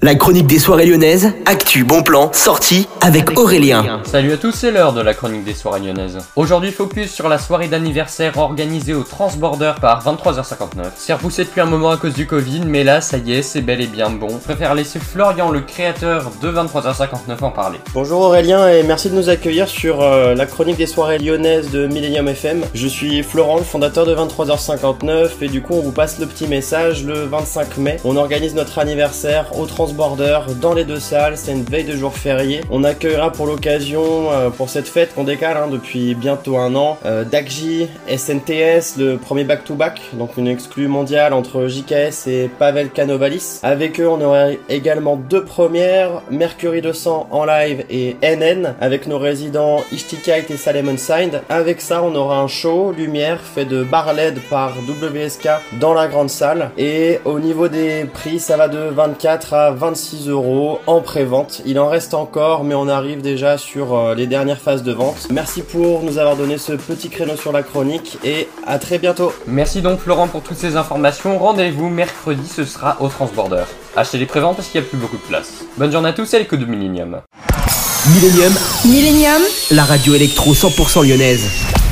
La chronique des soirées lyonnaises, actu, bon plan, sortie avec Aurélien. Salut à tous, c'est l'heure de la chronique des soirées lyonnaises. Aujourd'hui, focus sur la soirée d'anniversaire organisée au Transborder par 23h59. C'est repoussé depuis un moment à cause du Covid, mais là, ça y est, c'est bel et bien bon. Je préfère laisser Florian, le créateur de 23h59, en parler. Bonjour Aurélien et merci de nous accueillir sur euh, la chronique des soirées lyonnaises de Millennium FM. Je suis Florent, le fondateur de 23h59 et du coup on vous passe le petit message le 25 mai. On organise notre anniversaire au Transborder Border dans les deux salles. C'est une veille de jour férié. On accueillera pour l'occasion, euh, pour cette fête qu'on décale hein, depuis bientôt un an, euh, SNTS, le premier back-to-back, donc une exclue mondiale entre JKS et Pavel Canovalis. Avec eux, on aura également deux premières, Mercury 200 en live et NN, avec nos résidents Ishtikite et Salem Unsigned. Avec ça, on aura un show lumière fait de bar LED par WSK dans la grande salle. Et au niveau des prix, ça va de 24 à 26 euros en pré-vente. Il en reste encore, mais on arrive déjà sur euh, les dernières phases de vente. Merci pour nous avoir donné ce petit créneau sur la chronique et à très bientôt. Merci donc Florent pour toutes ces informations. Rendez-vous mercredi, ce sera au Transborder. Achetez les préventes parce qu'il n'y a plus beaucoup de place. Bonne journée à tous et que de Millennium. Millennium, Millennium la radio électro 100% lyonnaise.